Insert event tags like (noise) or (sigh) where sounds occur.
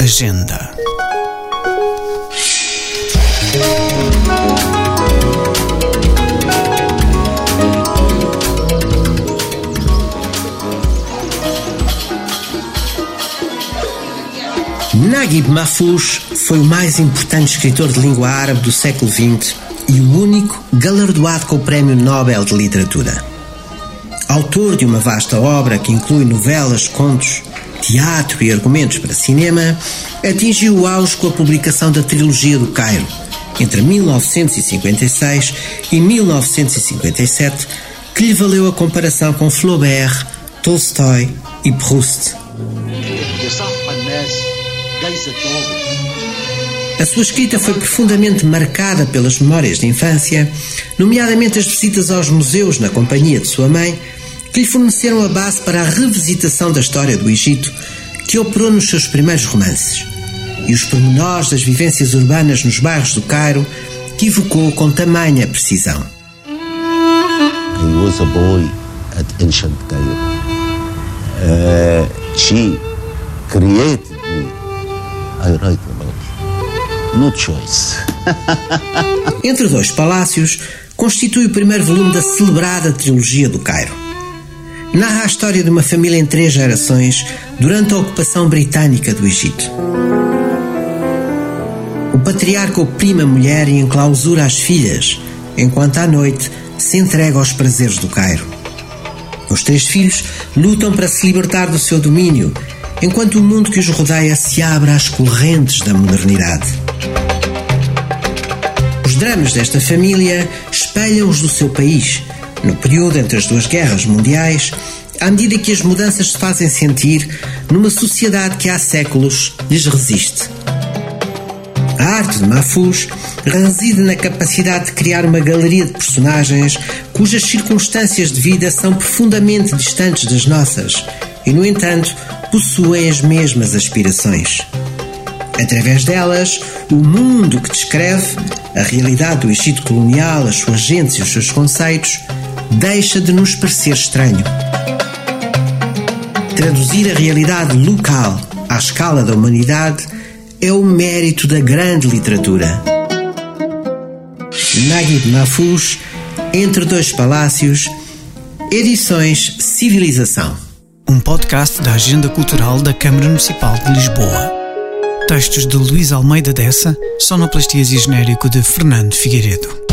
Agenda. Naguib Mahfouz foi o mais importante escritor de língua árabe do século XX e o único galardoado com o Prémio Nobel de Literatura. Autor de uma vasta obra que inclui novelas, contos, teatro e argumentos para cinema, atingiu o auge com a publicação da Trilogia do Cairo, entre 1956 e 1957, que lhe valeu a comparação com Flaubert, Tolstói e Proust. A sua escrita foi profundamente marcada pelas memórias de infância, nomeadamente as visitas aos museus na companhia de sua mãe, que lhe forneceram a base para a revisitação da história do Egito, que operou nos seus primeiros romances, e os pormenores das vivências urbanas nos bairros do Cairo, que evocou com tamanha precisão. I was a boy at ancient Cairo. Uh, she created me. I write about. No choice. (laughs) Entre dois palácios, constitui o primeiro volume da celebrada trilogia do Cairo. Narra a história de uma família em três gerações durante a ocupação britânica do Egito. O patriarca oprime a mulher e enclausura as filhas, enquanto à noite se entrega aos prazeres do Cairo. Os três filhos lutam para se libertar do seu domínio, enquanto o mundo que os rodeia se abre às correntes da modernidade. Os dramas desta família espelham os do seu país, no período entre as duas guerras mundiais, à medida que as mudanças se fazem sentir numa sociedade que há séculos lhes resiste. A arte de Mahfouz reside na capacidade de criar uma galeria de personagens cujas circunstâncias de vida são profundamente distantes das nossas e, no entanto, possuem as mesmas aspirações. Através delas, o mundo que descreve, a realidade do Egito colonial, as suas gentes e os seus conceitos, deixa de nos parecer estranho. Traduzir a realidade local à escala da humanidade é o mérito da grande literatura. Naguib Mahfouz, Entre Dois Palácios, Edições Civilização. Um podcast da Agenda Cultural da Câmara Municipal de Lisboa. Textos de Luís Almeida Dessa, sonoplastias e genérico de Fernando Figueiredo.